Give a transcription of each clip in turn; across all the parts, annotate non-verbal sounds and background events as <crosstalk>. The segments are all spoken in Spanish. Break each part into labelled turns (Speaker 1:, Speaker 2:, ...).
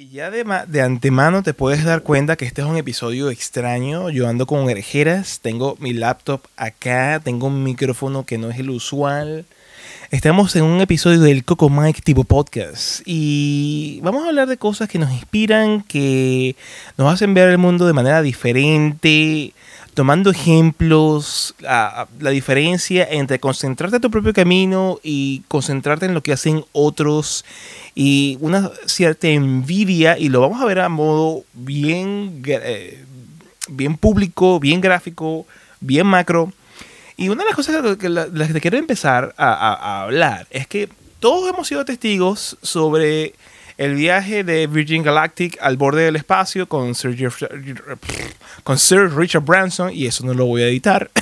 Speaker 1: Y ya de, de antemano te puedes dar cuenta que este es un episodio extraño. Yo ando con orejeras, tengo mi laptop acá, tengo un micrófono que no es el usual. Estamos en un episodio del Coco Mike tipo podcast y vamos a hablar de cosas que nos inspiran, que nos hacen ver el mundo de manera diferente, tomando ejemplos, la diferencia entre concentrarte en tu propio camino y concentrarte en lo que hacen otros y una cierta envidia y lo vamos a ver a modo bien, eh, bien público, bien gráfico, bien macro. Y una de las cosas que, las que te quiero empezar a hablar es que todos hemos sido testigos sobre el viaje de Virgin Galactic al borde del espacio con Sir, Jeff- con Sir Richard Branson, y eso no lo voy a editar. <laughs>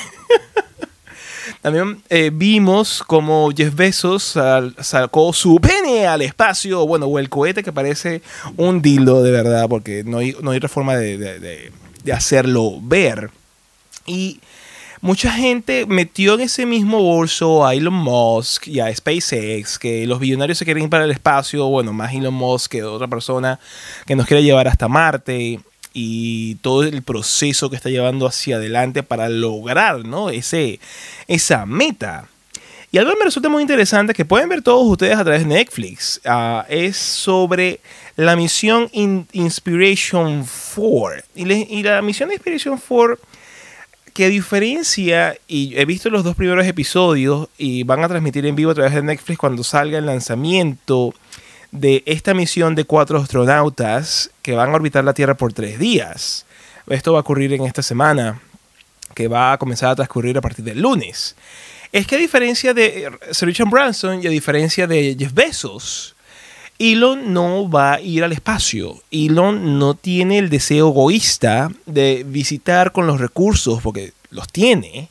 Speaker 1: También eh, vimos como Jeff Bezos sal- sacó su pene al espacio, bueno, o el cohete que parece un dildo de verdad, porque no hay, no hay otra forma de, de- de- de hacerlo ver. Y mucha gente metió en ese mismo bolso a Elon Musk y a SpaceX, que los billonarios se quieren ir para el espacio, bueno, más Elon Musk que otra persona que nos quiere llevar hasta Marte y todo el proceso que está llevando hacia adelante para lograr ¿no? Ese, esa meta. Y algo que me resulta muy interesante, que pueden ver todos ustedes a través de Netflix, ah, es sobre la misión In- Inspiration 4. Y, y la misión Inspiration 4 que diferencia, y he visto los dos primeros episodios y van a transmitir en vivo a través de Netflix cuando salga el lanzamiento de esta misión de cuatro astronautas que van a orbitar la Tierra por tres días. Esto va a ocurrir en esta semana, que va a comenzar a transcurrir a partir del lunes. Es que a diferencia de eh, Sir Richard Branson y a diferencia de Jeff Bezos, Elon no va a ir al espacio. Elon no tiene el deseo egoísta de visitar con los recursos, porque los tiene,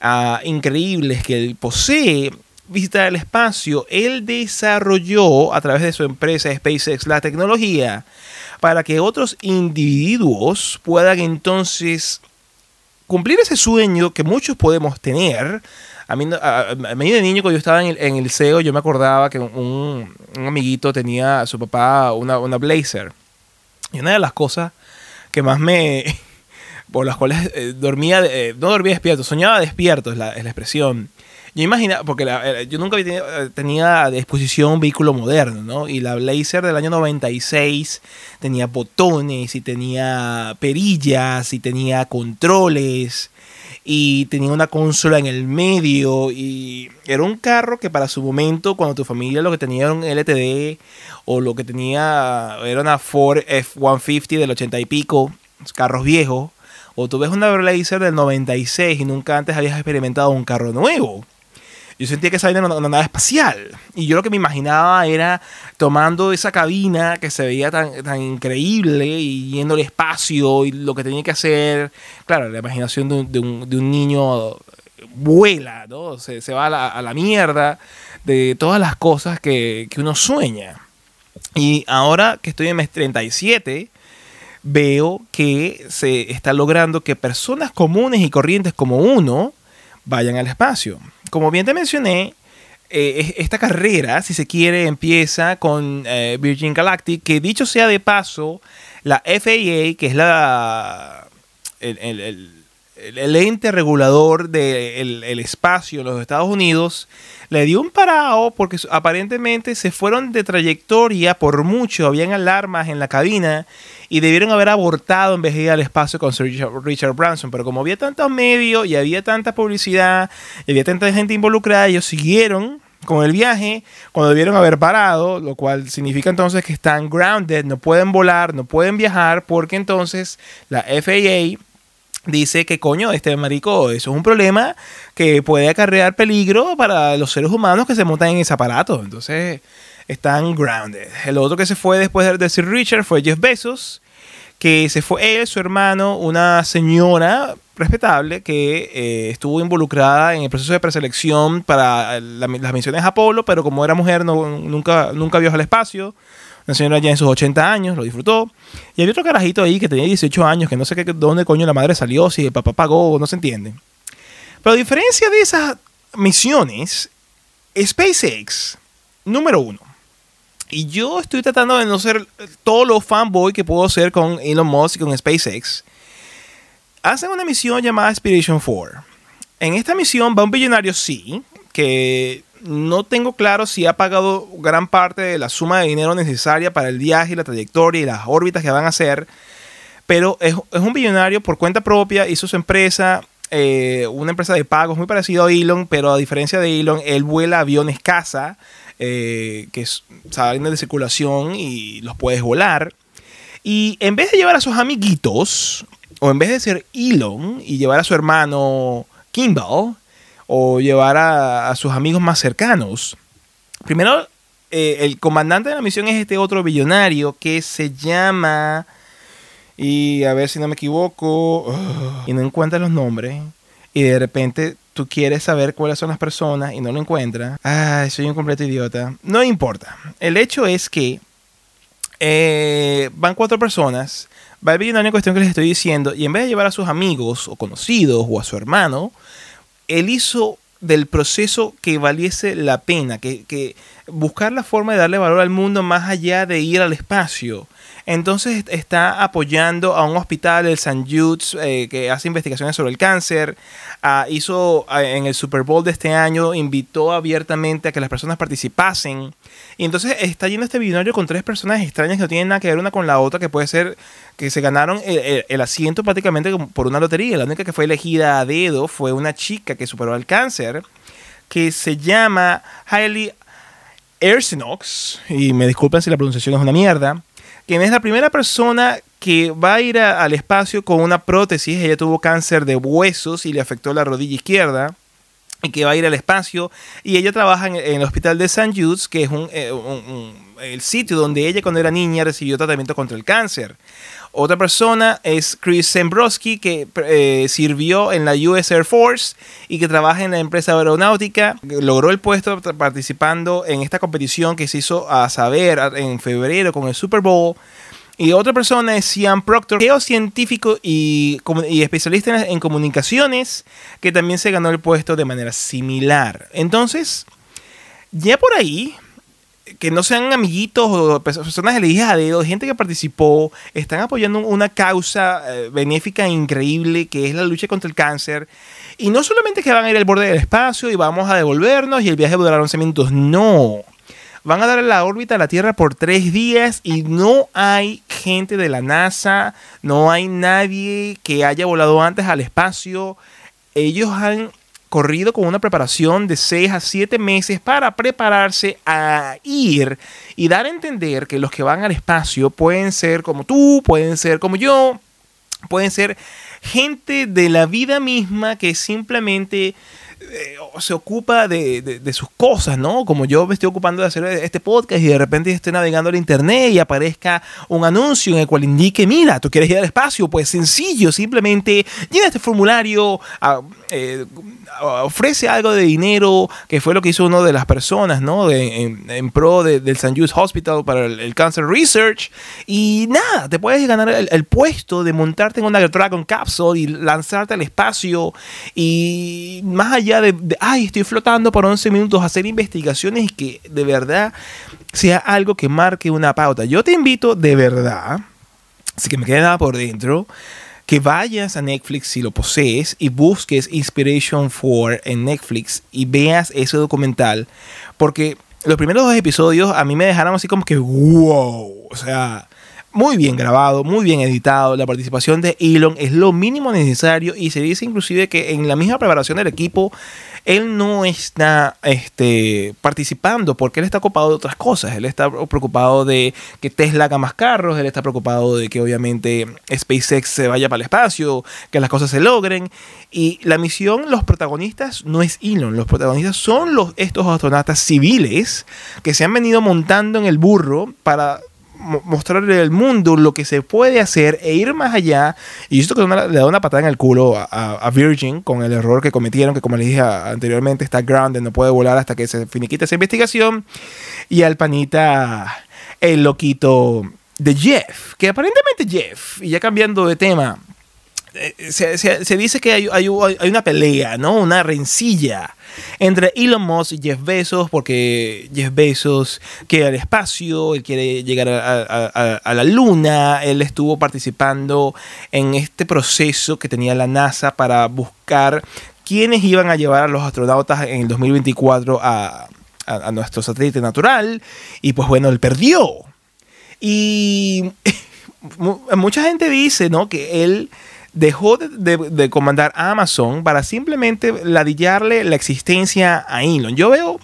Speaker 1: ah, increíbles que él posee, visitar el espacio. Él desarrolló a través de su empresa SpaceX la tecnología para que otros individuos puedan entonces cumplir ese sueño que muchos podemos tener. A mí, a, a mí de niño, cuando yo estaba en el, en el liceo, yo me acordaba que un, un amiguito tenía a su papá una, una Blazer. Y una de las cosas que más me... <laughs> por las cuales eh, dormía, eh, no dormía despierto, soñaba despierto es la, es la expresión. Yo imaginaba, porque la- eh, yo nunca tenido- eh, tenía a disposición un vehículo moderno, ¿no? Y la Blazer del año 96 tenía botones y tenía perillas y tenía controles y tenía una consola en el medio y era un carro que para su momento cuando tu familia lo que tenía era un LTD o lo que tenía era una Ford F-150 del 80 y pico, carros viejos, o tú ves una Blazer del 96 y nunca antes habías experimentado un carro nuevo. Yo sentía que esa vaina era una, nave espacial. Y yo lo que me imaginaba era tomando esa cabina que se veía tan, tan increíble y yendo al espacio y lo que tenía que hacer. Claro, la imaginación de un, de un- niño vuela, ¿no? Se, se va a la, a la mierda de todas las cosas que, que uno sueña. Y ahora que estoy en mes 37, veo que se está logrando que personas comunes y corrientes como uno vayan al espacio. Como bien te mencioné, eh, es- esta carrera, si se quiere, empieza con eh, Virgin Galactic, que dicho sea de paso, la FAA, que es la, el- el- el- ente regulador del el espacio en los Estados Unidos, le dio un parado porque aparentemente se fueron de trayectoria por mucho, habían alarmas en la cabina y debieron haber abortado en vez de ir al espacio con Sir Richard Branson. Pero como había tantos medios y había tanta publicidad y había tanta gente involucrada, ellos siguieron con el viaje cuando debieron haber parado, lo cual significa entonces que están grounded, no pueden volar, no pueden viajar, porque entonces la FAA dice que coño, este marico, eso es un problema que puede acarrear peligro para los seres humanos que se montan en ese aparato. Entonces están grounded. El otro que se fue después de- Sir Richard fue Jeff Bezos, que se fue él, su hermano, una señora respetable que eh, estuvo involucrada en el proceso de preselección para la- las misiones Apolo, pero como era mujer no, nunca, nunca viajó al espacio. Una señora ya en sus 80 años, lo disfrutó. Y había otro carajito ahí que tenía 18 años, que no sé qué, dónde coño la madre salió, si el papá pagó, no se entiende. Pero a diferencia de esas misiones, SpaceX, número uno, Y yo estoy tratando de no ser todo lo fanboy que puedo ser con Elon Musk y con SpaceX. Hacen una misión llamada Aspiration 4. En esta misión va un billonario, sí, que no tengo claro si ha pagado gran parte de la suma de dinero necesaria para el viaje y la trayectoria y las órbitas que van a hacer. Pero es, un billonario por cuenta propia, hizo su empresa, eh, una empresa de pagos muy parecida a Elon, pero a diferencia de Elon, él vuela aviones casa eh, que salen de circulación y los puedes volar. Y en vez de llevar a sus amiguitos, o en vez de ser Elon y llevar a su hermano Kimball, o llevar a, sus amigos más cercanos, primero eh, el comandante de la misión es este otro billonario que se llama, y a ver si no me equivoco, y no encuentra los nombres, y de repente tú quieres saber cuáles son las personas y no lo encuentras, ah, soy un completo idiota. No importa. El hecho es que eh, van cuatro personas, va el billonario en cuestión que les estoy diciendo, y en vez de llevar a sus amigos o conocidos o a su hermano, él hizo del proceso que valiese la pena, que, que buscar la forma de darle valor al mundo más allá de ir al espacio. Entonces está apoyando a un hospital, el St. Jude's, eh, que hace investigaciones sobre el cáncer. Ah, hizo ah, en el Super Bowl de este año, invitó abiertamente a que las personas participasen. Y entonces está yendo este binario con tres personas extrañas que no tienen nada que ver una con la otra, que puede ser que se ganaron el, asiento prácticamente por una lotería. La única que fue elegida a dedo fue una chica que superó el cáncer, que se llama Hailey Ersinox, y me disculpen si la pronunciación es una mierda, quien es la primera persona que va a ir al espacio con una prótesis. Ella tuvo cáncer de huesos y le afectó la rodilla izquierda y que va a ir al espacio. Y ella trabaja en, el hospital de St. Jude's, que es eh, el sitio donde ella cuando era niña recibió tratamiento contra el cáncer. Otra persona es Chris Zembrowski, que eh, sirvió en la US Air Force y que trabaja en la empresa aeronáutica. Logró el puesto participando en esta competición que se hizo a saber en febrero con el Super Bowl. Y otra persona es Ian Proctor, geocientífico y, y especialista en comunicaciones, que también se ganó el puesto de manera similar. Entonces, ya por ahí que no sean amiguitos o personas elegidas a dedo, gente que participó, están apoyando una causa eh, benéfica increíble que es la lucha contra el cáncer. Y no solamente que van a ir al borde del espacio y vamos a devolvernos y el viaje durará 11 minutos, no. Van a dar la órbita a la Tierra por tres días y no hay gente de la NASA, no hay nadie que haya volado antes al espacio. Ellos han corrido con una preparación de 6 a 7 meses para prepararse a ir y dar a entender que los que van al espacio pueden ser como tú, pueden ser como yo, pueden ser gente de la vida misma que simplemente eh, se ocupa de, sus cosas, ¿no? Como yo me estoy ocupando de hacer este podcast y de repente estoy navegando el internet y aparezca un anuncio en el cual indique, mira, tú quieres ir al espacio, pues sencillo, simplemente llena este formulario, ah, eh, ofrece algo de dinero, que fue lo que hizo una de las personas, ¿no? en, pro del St. Jude's Hospital para el, Cancer Research. Y nada, te puedes ganar el, puesto de montarte en una Dragon Capsule y lanzarte al espacio. Y más allá de, ay, estoy flotando por 11 minutos, hacer investigaciones que de verdad sea algo que marque una pauta. Yo te invito de verdad, así que me queda por dentro que vayas a Netflix si lo posees y busques Inspiration 4 en Netflix y veas ese documental. Porque los primeros dos episodios a mí me dejaron así como que wow. O sea, muy bien grabado, muy bien editado. La participación de Elon es lo mínimo necesario y se dice inclusive que en la misma preparación del equipo él no está este, participando porque él está ocupado de otras cosas. Él está preocupado de que Tesla haga más carros, él está preocupado de que obviamente SpaceX se vaya para el espacio, que las cosas se logren. Y la misión, los protagonistas no es Elon, los protagonistas son los, estos astronautas civiles que se han venido montando en el burro para mostrarle al mundo lo que se puede hacer e ir más allá. Y esto que le da una patada en el culo a, Virgin con el error que cometieron, que como les dije anteriormente está grounded, no puede volar hasta que se finiquite esa investigación. Y al panita, el loquito de Jeff, que aparentemente Jeff, y ya cambiando de tema, eh, se, dice que hay, una pelea, ¿no? Una rencilla entre Elon Musk y Jeff Bezos, porque Jeff Bezos quiere al espacio, él quiere llegar a, la luna, él estuvo participando en este proceso que tenía la NASA para buscar quiénes iban a llevar a los astronautas en el 2024 a, nuestro satélite natural, y pues bueno, él perdió. Y <laughs> mucha gente dice, ¿no? Que él dejó de, comandar a Amazon para simplemente ladillarle la existencia a Elon. Yo veo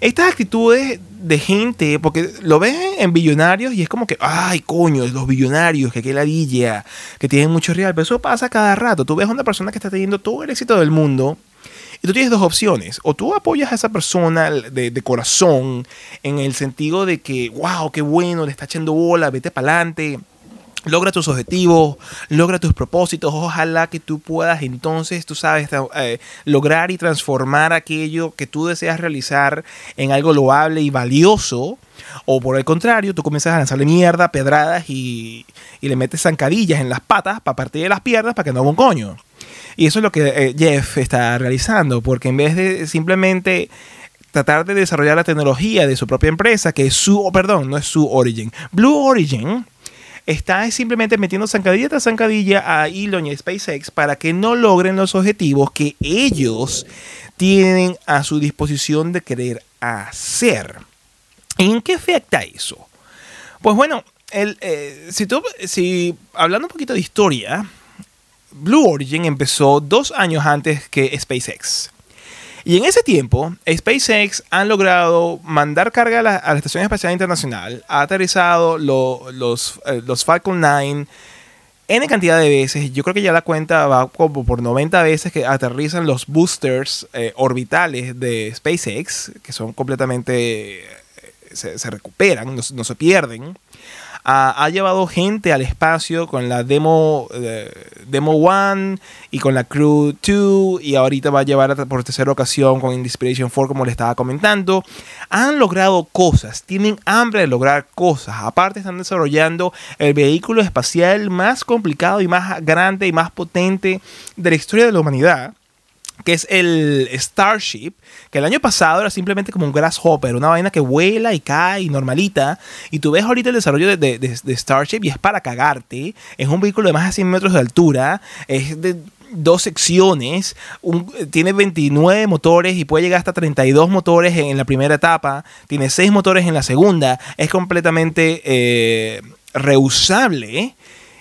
Speaker 1: estas actitudes de gente, porque lo ven en billonarios y es como que, ay, coño, los billonarios, que qué ladilla, que tienen mucho real, pero eso pasa cada rato. Tú ves a una persona que está teniendo todo el éxito del mundo. Y tú tienes dos opciones. O tú apoyas a esa persona de, de corazón en el sentido de que, wow, qué bueno, le está echando bola, vete para adelante Logra tus objetivos, logra tus propósitos. Ojalá que tú puedas entonces, tú sabes, eh, lograr y transformar aquello que tú deseas realizar en algo loable y valioso. O por el contrario, tú comienzas a lanzarle mierda, pedradas y, le metes zancadillas en las patas para partir de las piernas para que no haga un coño. Y eso es lo que eh, Jeff está realizando, porque en vez de simplemente tratar de desarrollar la tecnología de su propia empresa, que es su, perdón, no es su Origin. Blue Origin está simplemente metiendo zancadilla tras zancadilla a Elon y a SpaceX para que no logren los objetivos que ellos tienen a su disposición de querer hacer. ¿En qué afecta eso? Pues bueno, el, eh, si, tú, si hablando un poquito de historia, Blue Origin empezó dos años antes que SpaceX. Y en ese tiempo, SpaceX han logrado mandar carga a la, Estación Espacial Internacional, ha aterrizado los, eh, los Falcon 9 N cantidad de veces, yo creo que ya la cuenta va como por 90 veces que aterrizan los boosters eh, orbitales de SpaceX, que son completamente, eh, se, recuperan, no se pierden ha, llevado gente al espacio con la demo, eh, demo 1 y con la Crew 2 y ahorita va a llevar por tercera ocasión con Inspiration 4 como le estaba comentando. Han logrado cosas, tienen hambre de lograr cosas. Aparte están desarrollando el vehículo espacial más complicado y más grande y más potente de la historia de la humanidad que es el Starship, que el año pasado era simplemente como un grasshopper, una vaina que vuela y cae y normalita. Y tú ves ahorita el desarrollo de, Starship y es para cagarte. Es un vehículo de más de 100 metros de altura, es de dos secciones, tiene 29 motores y puede llegar hasta 32 motores en, la primera etapa, tiene 6 motores en la segunda, es completamente eh, reusable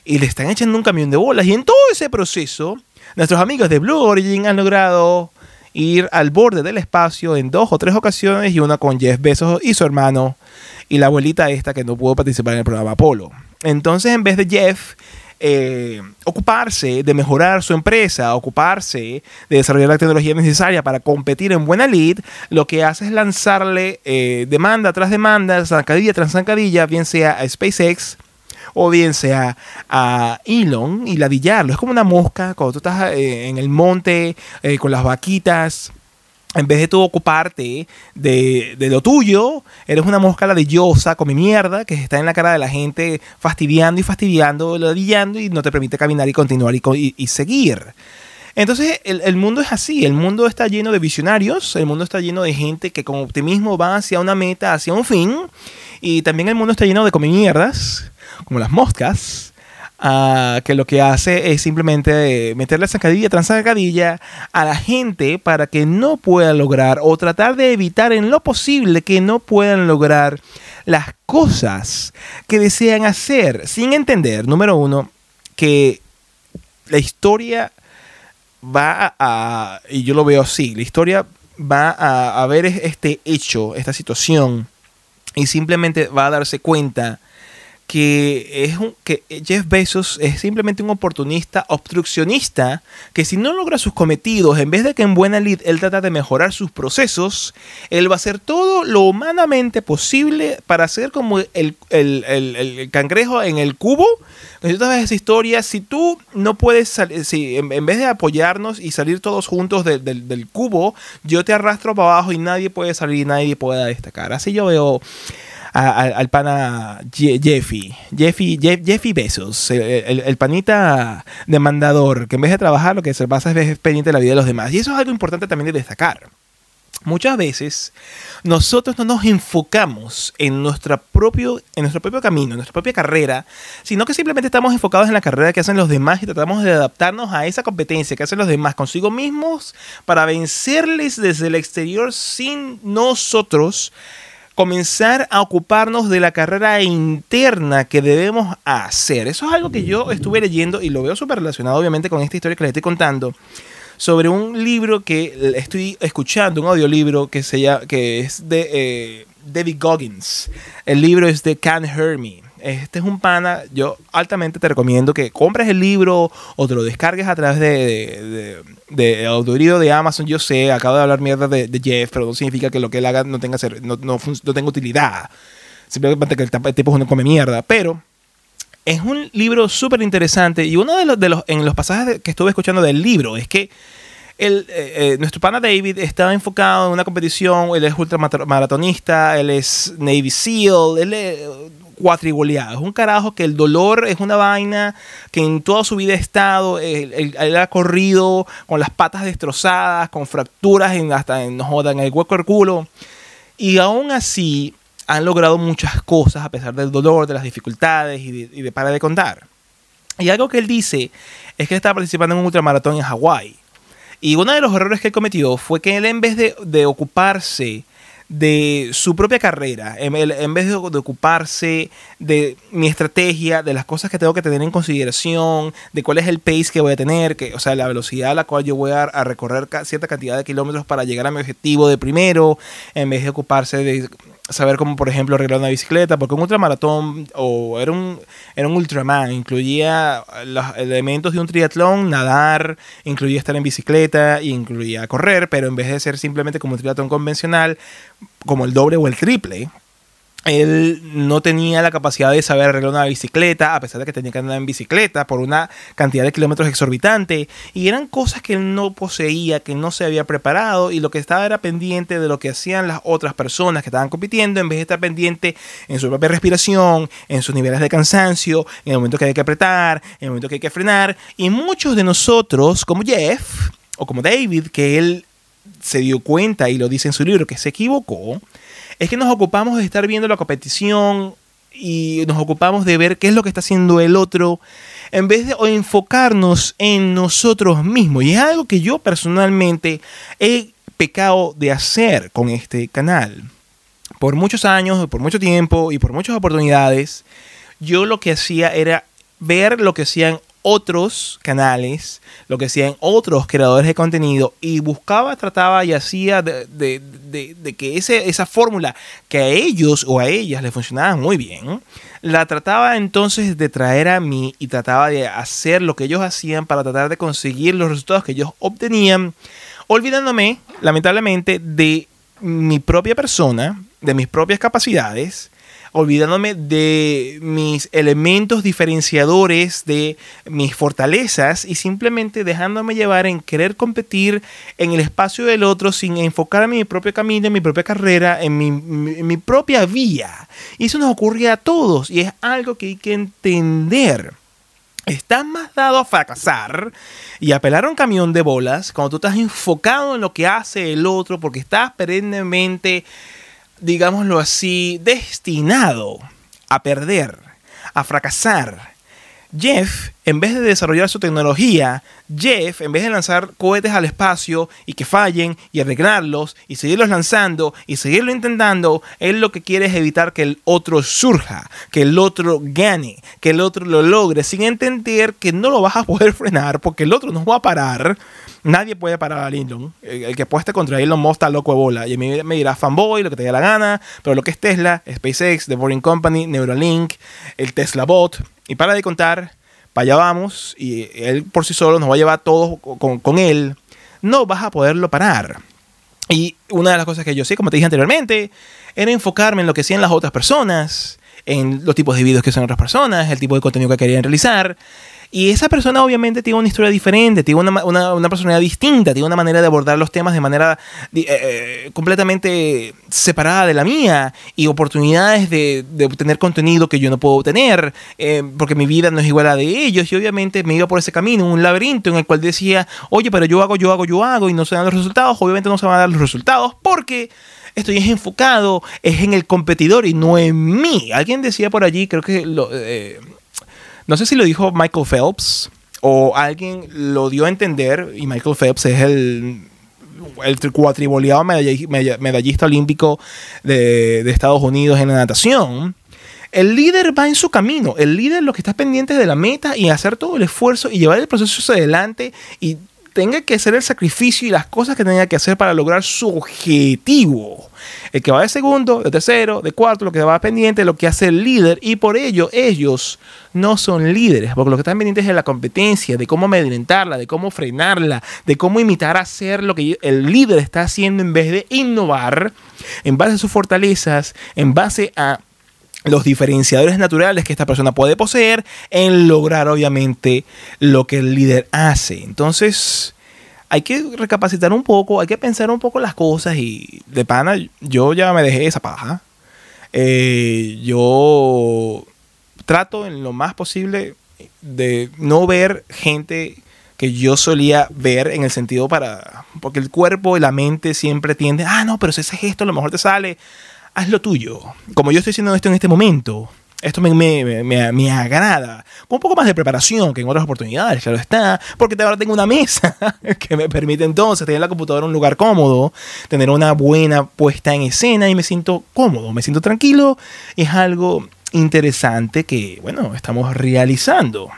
Speaker 1: y le están echando un camión de bolas. Y en todo ese proceso Nuestros amigos de Blue Origin han logrado ir al borde del espacio en dos o tres ocasiones y una con Jeff Bezos y su hermano y la abuelita esta que no pudo participar en el programa Apolo. Entonces, en vez de Jeff eh, ocuparse de mejorar su empresa, ocuparse de desarrollar la tecnología necesaria para competir en buena lead, lo que hace es lanzarle eh, demanda tras demanda, zancadilla tras zancadilla, bien sea a SpaceX, o bien sea a Elon y ladillarlo. Es como una mosca cuando tú estás eh, en el monte eh, con las vaquitas. En vez de tú ocuparte de, lo tuyo, eres una mosca ladillosa, come mierda, que está en la cara de la gente fastidiando y fastidiando, ladillando y no te permite caminar y continuar y, seguir. Entonces el, el, mundo es así, el mundo está lleno de visionarios, el mundo está lleno de gente que con optimismo va hacia una meta, hacia un fin, y también el mundo está lleno de come mierdas como las moscas, ah, que lo que hace es simplemente meterle zancadilla tras zancadilla a la gente para que no pueda lograr o tratar de evitar en lo posible que no puedan lograr las cosas que desean hacer, sin entender, número uno, que la historia va a, y yo lo veo así, la historia va a, a ver este hecho, esta situación, y simplemente va a darse cuenta que, es un, que Jeff Bezos es simplemente un oportunista obstruccionista que si no logra sus cometidos, en vez de que en buena lid él trata de mejorar sus procesos, él va a hacer todo lo humanamente posible para ser como el, cangrejo en el cubo. Tú ves esa historia, si tú no puedes si en, vez de apoyarnos y salir todos juntos del cubo, yo te arrastro para abajo y nadie puede salir y nadie puede destacar. Así yo veo al pana Jeffy, Jeffy, Jeffy Bezos, el, el, panita demandador, que en vez de trabajar lo que se pasa es pendiente de la vida de los demás. Y eso es algo importante también de destacar. Muchas veces nosotros no nos enfocamos en, nuestra propio, en nuestro propio camino, en nuestra propia carrera, sino que simplemente estamos enfocados en la carrera que hacen los demás y tratamos de adaptarnos a esa competencia que hacen los demás consigo mismos para vencerles desde el exterior sin nosotros comenzar a ocuparnos de la carrera interna que debemos hacer. Eso es algo que yo estuve leyendo y lo veo súper relacionado obviamente con esta historia que les estoy contando sobre un libro que estoy escuchando, un audiolibro que, se llama, que es de eh, David Goggins. El libro es de Can Hear Me. Este es un pana, yo altamente te recomiendo que compres el libro o te lo descargues a través de, de, audiolibro de Amazon. Yo sé, acabo de hablar mierda de, Jeff, pero no significa que lo que él haga no tenga, no, no, no tenga utilidad. Simplemente que el tipo no come mierda. Pero es un libro súper interesante y uno de los, de los, en los pasajes que estuve escuchando del libro es que el, eh, eh, nuestro pana David estaba enfocado en una competición, él es ultramaratonista, él es Navy SEAL, él es cuatrigoleado. Es un carajo que el dolor es una vaina que en toda su vida ha estado, él, ha corrido con las patas destrozadas, con fracturas en, hasta en, en el hueco del culo. Y aún así, han logrado muchas cosas a pesar del dolor, de las dificultades y de, para de contar. Y algo que él dice es que está participando en un ultramaratón en Hawái. Y uno de los errores que él cometió fue que él en vez de, ocuparse de su propia carrera, en, vez de, ocuparse de mi estrategia, de las cosas que tengo que tener en consideración, de cuál es el pace que voy a tener, que, o sea, la velocidad a la cual yo voy a, recorrer cierta cantidad de kilómetros para llegar a mi objetivo de primero, en vez de ocuparse de saber cómo, por ejemplo, arreglar una bicicleta, porque un ultramaratón o era un, era un ultraman, incluía los elementos de un triatlón, nadar, incluía estar en bicicleta, incluía correr, pero en vez de ser simplemente como un triatlón convencional, como el doble o el triple, él no tenía la capacidad de saber arreglar una bicicleta, a pesar de que tenía que andar en bicicleta por una cantidad de kilómetros exorbitante. Y eran cosas que él no poseía, que no se había preparado, y lo que estaba era pendiente de lo que hacían las otras personas que estaban compitiendo, en vez de estar pendiente en su propia respiración, en sus niveles de cansancio, en el momento que hay que apretar, en el momento que hay que frenar. Y muchos de nosotros, como Jeff o como David, que él se dio cuenta y lo dice en su libro, que se equivocó es que nos ocupamos de estar viendo la competición y nos ocupamos de ver qué es lo que está haciendo el otro en vez de enfocarnos en nosotros mismos. Y es algo que yo personalmente he pecado de hacer con este canal. Por muchos años, por mucho tiempo y por muchas oportunidades, yo lo que hacía era ver lo que hacían otros canales, lo que hacían otros creadores de contenido y buscaba, trataba y hacía de, que ese, esa fórmula que a ellos o a ellas les funcionaba muy bien, la trataba entonces de traer a mí y trataba de hacer lo que ellos hacían para tratar de conseguir los resultados que ellos obtenían, olvidándome, lamentablemente, de mi propia persona, de mis propias capacidades, olvidándome de mis elementos diferenciadores, de mis fortalezas y simplemente dejándome llevar en querer competir en el espacio del otro sin enfocarme en mi propio camino, en mi propia carrera, en mi, propia vía. Y eso nos ocurre a todos y es algo que hay que entender. Estás más dado a fracasar y a pelar un camión de bolas cuando tú estás enfocado en lo que hace el otro porque estás perennemente digámoslo así, destinado a perder, a fracasar. Jeff, en vez de desarrollar su tecnología, Jeff, en vez de lanzar cohetes al espacio y que fallen y arreglarlos y seguirlos lanzando y seguirlo intentando, él lo que quiere es evitar que el otro surja, que el otro gane, que el otro lo logre, sin entender que no lo vas a poder <laughs> frenar porque el otro no va a parar Nadie puede parar a Elon. El, que apueste contra Elon Musk está loco de bola. Y me dirá fanboy, lo que te dé la gana. Pero lo que es Tesla, SpaceX, The Boring Company, Neuralink, el Tesla Bot. Y para de contar, para allá vamos. Y él por sí solo nos va a llevar todos con, él. No vas a poderlo parar. Y una de las cosas que yo sé, como te dije anteriormente, era enfocarme en lo que hacían las otras personas, en los tipos de videos que son otras personas, el tipo de contenido que querían realizar Y esa persona obviamente tiene una historia diferente, tiene una, una, una personalidad distinta, tiene una manera de abordar los temas de manera eh, eh, completamente separada de la mía y oportunidades de, de, obtener contenido que yo no puedo obtener, eh, porque mi vida no es igual a de ellos. Y obviamente me iba por ese camino, un laberinto en el cual decía, oye, pero yo hago, yo hago, yo hago y no se dan los resultados. Obviamente no se van a dar los resultados porque estoy es enfocado, es en el competidor y no en mí. Alguien decía por allí, creo que lo, eh, no sé si lo dijo Michael Phelps o alguien lo dio a entender, y Michael Phelps es el, el cuatriboleado medallista olímpico de, Estados Unidos en la natación. El líder va en su camino. El líder lo que está pendiente de la meta y hacer todo el esfuerzo y llevar el proceso adelante y tenga que hacer el sacrificio y las cosas que tenga que hacer para lograr su objetivo. El que va de segundo, de tercero, de cuarto, lo que va pendiente, lo que hace el líder y por ello ellos no son líderes, porque lo que están pendientes es la competencia, de cómo amedrentarla, de cómo frenarla, de cómo imitar a hacer lo que el líder está haciendo en vez de innovar en base a sus fortalezas, en base a los diferenciadores naturales que esta persona puede poseer en lograr obviamente lo que el líder hace. Entonces, hay que recapacitar un poco, hay que pensar un poco las cosas y de pana, yo ya me dejé esa paja. Eh, yo trato en lo más posible de no ver gente que yo solía ver en el sentido para, porque el cuerpo y la mente siempre tienden, ah, no, pero si ese gesto a lo mejor te sale, haz lo tuyo. Como yo estoy haciendo esto en este momento, esto me, me, me, me, agrada. Con un poco más de preparación que en otras oportunidades, claro está. Porque ahora tengo una mesa <laughs> que me permite entonces tener la computadora en un lugar cómodo, tener una buena puesta en escena y me siento cómodo, me siento tranquilo. Es algo interesante que, bueno, estamos realizando.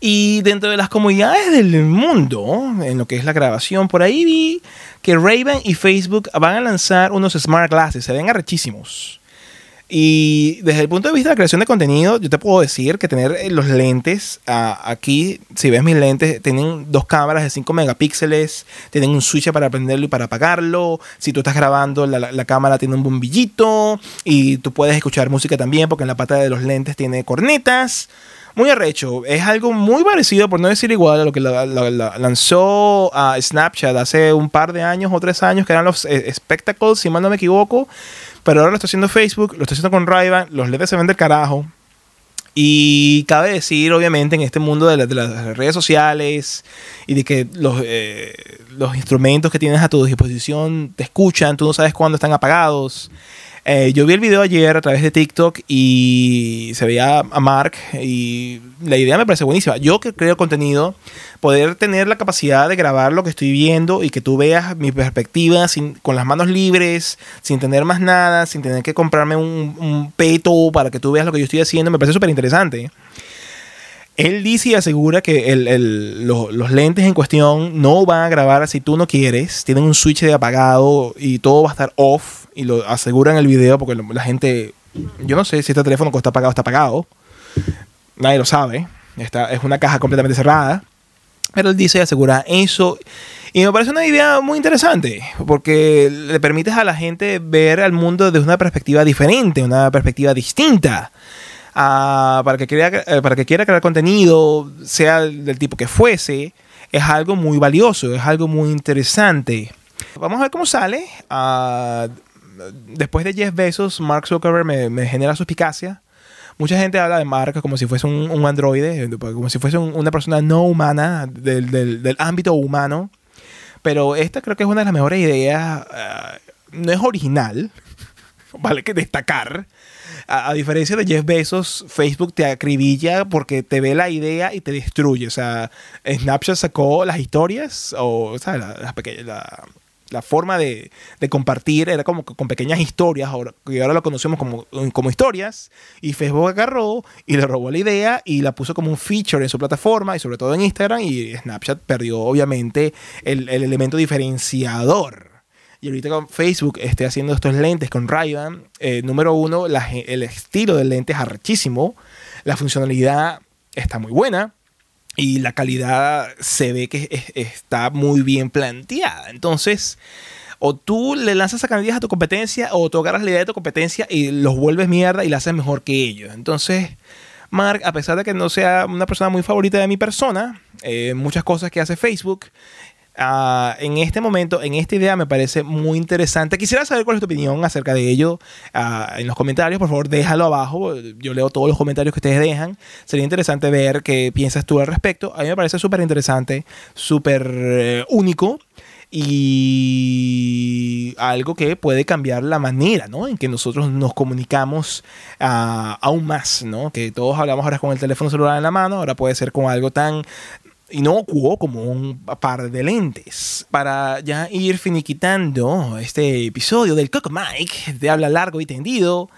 Speaker 1: Y dentro de las comunidades del mundo, en lo que es la grabación, por ahí vi que Raven y Facebook van a lanzar unos smart glasses, se ven arrechísimos. Y desde el punto de vista de la creación de contenido, yo te puedo decir que tener eh, los lentes, aquí, si ves mis lentes, tienen dos cámaras de 5 megapíxeles, tienen un switch para prenderlo y para apagarlo. Si tú estás grabando, la, cámara tiene un bombillito y tú puedes escuchar música también porque en la pata de los lentes tiene cornetas muy arrecho. Es algo muy parecido, por no decir igual, a lo que la, la, la lanzó a Snapchat hace un par de años o tres años, que eran los eh, Spectacles, si mal no me equivoco. Pero ahora lo está haciendo Facebook, lo está haciendo con ray los LEDs se ven del carajo. Y cabe decir, obviamente, en este mundo de, la, de las redes sociales y de que eh, los instrumentos que tienes a tu disposición te escuchan, tú no sabes cuándo están apagados. Eh, yo vi el video ayer a través de TikTok y se veía a Mark y la idea me parece buenísima. Yo que creo contenido, poder tener la capacidad de grabar lo que estoy viendo y que tú veas mi perspectiva sin, con las manos libres, sin tener más nada, sin tener que comprarme un, un peto para que tú veas lo que yo estoy haciendo, me parece súper interesante. Él dice y asegura que los, los, lentes en cuestión no van a grabar si tú no quieres. Tienen un switch de apagado y todo va a estar off. Y lo aseguran el video porque la gente. Yo no sé si este teléfono está apagado está apagado. Nadie lo sabe. Está, es una caja completamente cerrada. Pero él dice y asegura eso. Y me parece una idea muy interesante, porque le permites a la gente ver al mundo desde una perspectiva diferente, una perspectiva distinta para, que quiera, eh, para que quiera crear contenido, sea del tipo que fuese, es algo muy valioso, es algo muy interesante. Vamos a ver cómo sale. Uh, después de 10 besos, Mark Zuckerberg me, me, genera suspicacia. Mucha gente habla de Mark como si fuese un, un androide, como si fuese un, una persona no humana del, del, del, ámbito humano. Pero esta creo que es una de las mejores ideas. Uh, no es original, <laughs> vale que destacar a, a, diferencia de Jeff Bezos, Facebook te acribilla porque te ve la idea y te destruye. O sea, Snapchat sacó las historias, o, o sea, la, la, la, la forma de, de, compartir era como con pequeñas historias, ahora, y ahora lo conocemos como, como historias, y Facebook agarró y le robó la idea y la puso como un feature en su plataforma y sobre todo en Instagram, y Snapchat perdió obviamente el, el elemento diferenciador. Y ahorita con Facebook esté haciendo estos lentes con ray eh, número uno, el estilo del lente es arrechísimo, la funcionalidad está muy buena y la calidad se ve que es, está muy bien planteada. Entonces, o tú le lanzas a candidatos a tu competencia o tú agarras la idea de tu competencia y los vuelves mierda y la haces mejor que ellos. Entonces, Mark, a pesar de que no sea una persona muy favorita de mi persona, eh, muchas cosas que hace Facebook, ah, en este momento, en esta idea me parece muy interesante. Quisiera saber cuál es tu opinión acerca de ello ah, en los comentarios. Por favor, déjalo abajo. Yo leo todos los comentarios que ustedes dejan. Sería interesante ver qué piensas tú al respecto. A mí me parece súper interesante, súper eh, único y algo que puede cambiar la manera ¿no? en que nosotros nos comunicamos ah, aún más, ¿no? que todos hablamos ahora con el teléfono celular en la mano, ahora puede ser con algo tan inocuo como un par de lentes. Para ya ir finiquitando este episodio del Coco Mike, de habla largo y tendido,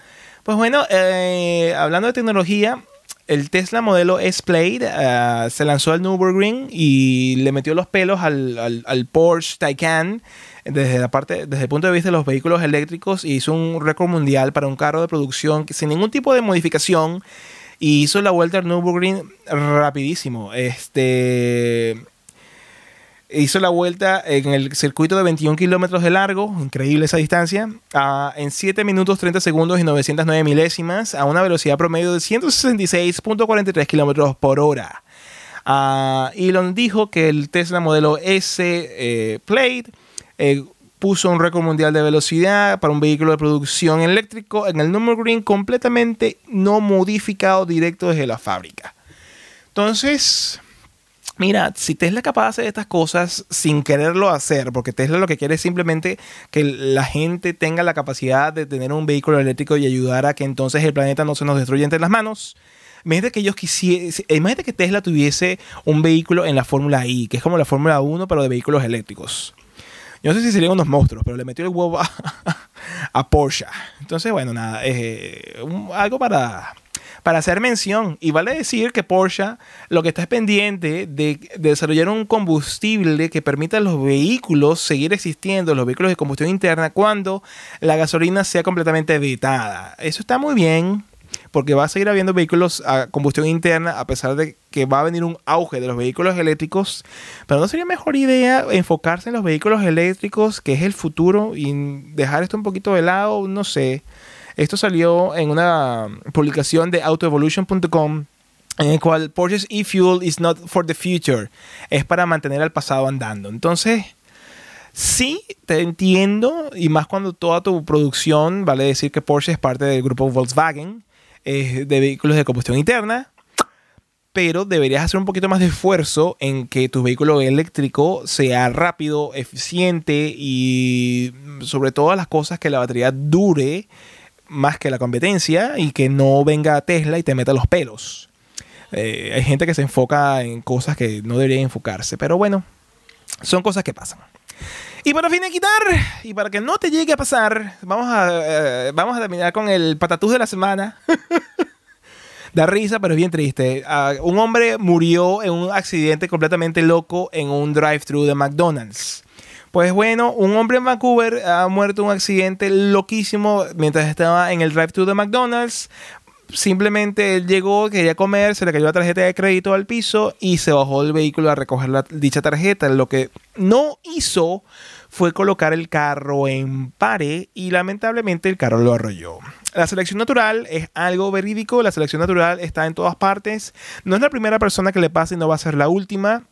Speaker 1: pues bueno, eh, hablando de tecnología, el Tesla modelo S-Plate uh, se lanzó al Nürburgring y le metió los pelos al, al, Porsche Taycan desde la parte desde el punto de vista de los vehículos eléctricos y hizo un récord mundial para un carro de producción sin ningún tipo de modificación y hizo la vuelta al Nürburgring rapidísimo. Este hizo la vuelta en el circuito de 21 kilómetros de largo, increíble esa distancia, en 7 minutos 30 segundos y 909 milésimas, a una velocidad promedio de 166.43 kilómetros por hora. Uh, Elon dijo que el Tesla modelo S eh, Plate eh, puso un récord mundial de velocidad para un vehículo de producción eléctrico en el Nürburgring completamente no modificado directo desde la fábrica. Entonces, Mira, si Tesla es capaz de hacer estas cosas sin quererlo hacer, porque Tesla lo que quiere es simplemente que la gente tenga la capacidad de tener un vehículo eléctrico y ayudar a que entonces el planeta no se nos destruya entre las manos. Imagínate que ellos quisiesen, imagínate que Tesla tuviese un vehículo en la Fórmula I, que es como la Fórmula 1, pero de vehículos eléctricos. No sé si serían unos monstruos, pero le metió el huevo a, <laughs> Porsche. Entonces, bueno, nada, eh, algo para, para hacer mención. Y vale decir que Porsche lo que está es pendiente de, desarrollar un combustible que permita a los vehículos seguir existiendo, los vehículos de combustión interna, cuando la gasolina sea completamente evitada. Eso está muy bien. Porque va a seguir habiendo vehículos a combustión interna a pesar de que va a venir un auge de los vehículos eléctricos. Pero no sería mejor idea enfocarse en los vehículos eléctricos, que es el futuro, y dejar esto un poquito de lado, no sé. Esto salió en una publicación de autoevolution.com en el cual Porsche's e-fuel is not for the future, es para mantener al pasado andando. Entonces, sí, te entiendo, y más cuando toda tu producción, vale decir que Porsche es parte del grupo Volkswagen de vehículos de combustión interna, pero deberías hacer un poquito más de esfuerzo en que tu vehículo eléctrico sea rápido, eficiente y sobre todo las cosas que la batería dure más que la competencia y que no venga Tesla y te meta los pelos. Eh, hay gente que se enfoca en cosas que no debería enfocarse, pero bueno, son cosas que pasan. Y para quitar y para que no te llegue a pasar, vamos a, eh, vamos a terminar con el patatús de la semana. <laughs> da risa, pero es bien triste. Ah, un hombre murió en un accidente completamente loco en un drive-thru de McDonald's. Pues bueno, un hombre en Vancouver ha muerto en un accidente loquísimo mientras estaba en el drive-thru de McDonald's. Simplemente él llegó, quería comer, se le cayó la tarjeta de crédito al piso y se bajó del vehículo a recoger la, dicha tarjeta. Lo que no hizo fue colocar el carro en pare y lamentablemente el carro lo arrolló. La selección natural es algo verídico, la selección natural está en todas partes. No es la primera persona que le pasa y no va a ser la última.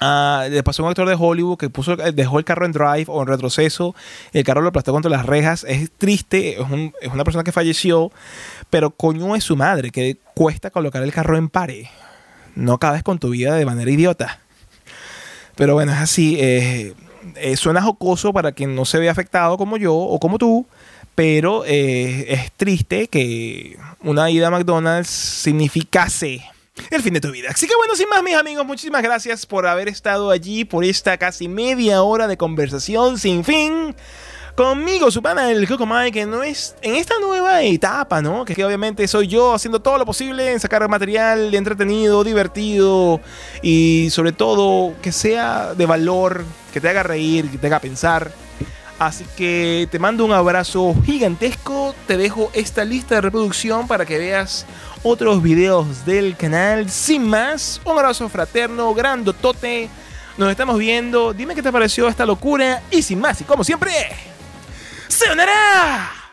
Speaker 1: Uh, le pasó a un actor de Hollywood que puso, dejó el carro en drive o en retroceso, el carro lo aplastó contra las rejas. Es triste, es, una persona que falleció, pero coño es su madre, que cuesta colocar el carro en pare. No acabes con tu vida de manera idiota. Pero bueno, es así. Eh, eh, suena jocoso para quien no se ve afectado como yo o como tú, pero eh, es triste que una ida a McDonald's significase el fin de tu vida. Así que bueno, sin más, mis amigos, muchísimas gracias por haber estado allí por esta casi media hora de conversación sin fin. Conmigo, su pana, el Coco Mike, que no es en esta nueva etapa, ¿no? Que, obviamente soy yo haciendo todo lo posible en sacar material entretenido, divertido y sobre todo que sea de valor, que te haga reír, que te haga pensar. Así que te mando un abrazo gigantesco, te dejo esta lista de reproducción para que veas otros videos del canal. Sin más, un abrazo fraterno, grandotote. Nos estamos viendo. Dime qué te pareció esta locura. Y sin más, y como siempre, ¡Sayonara!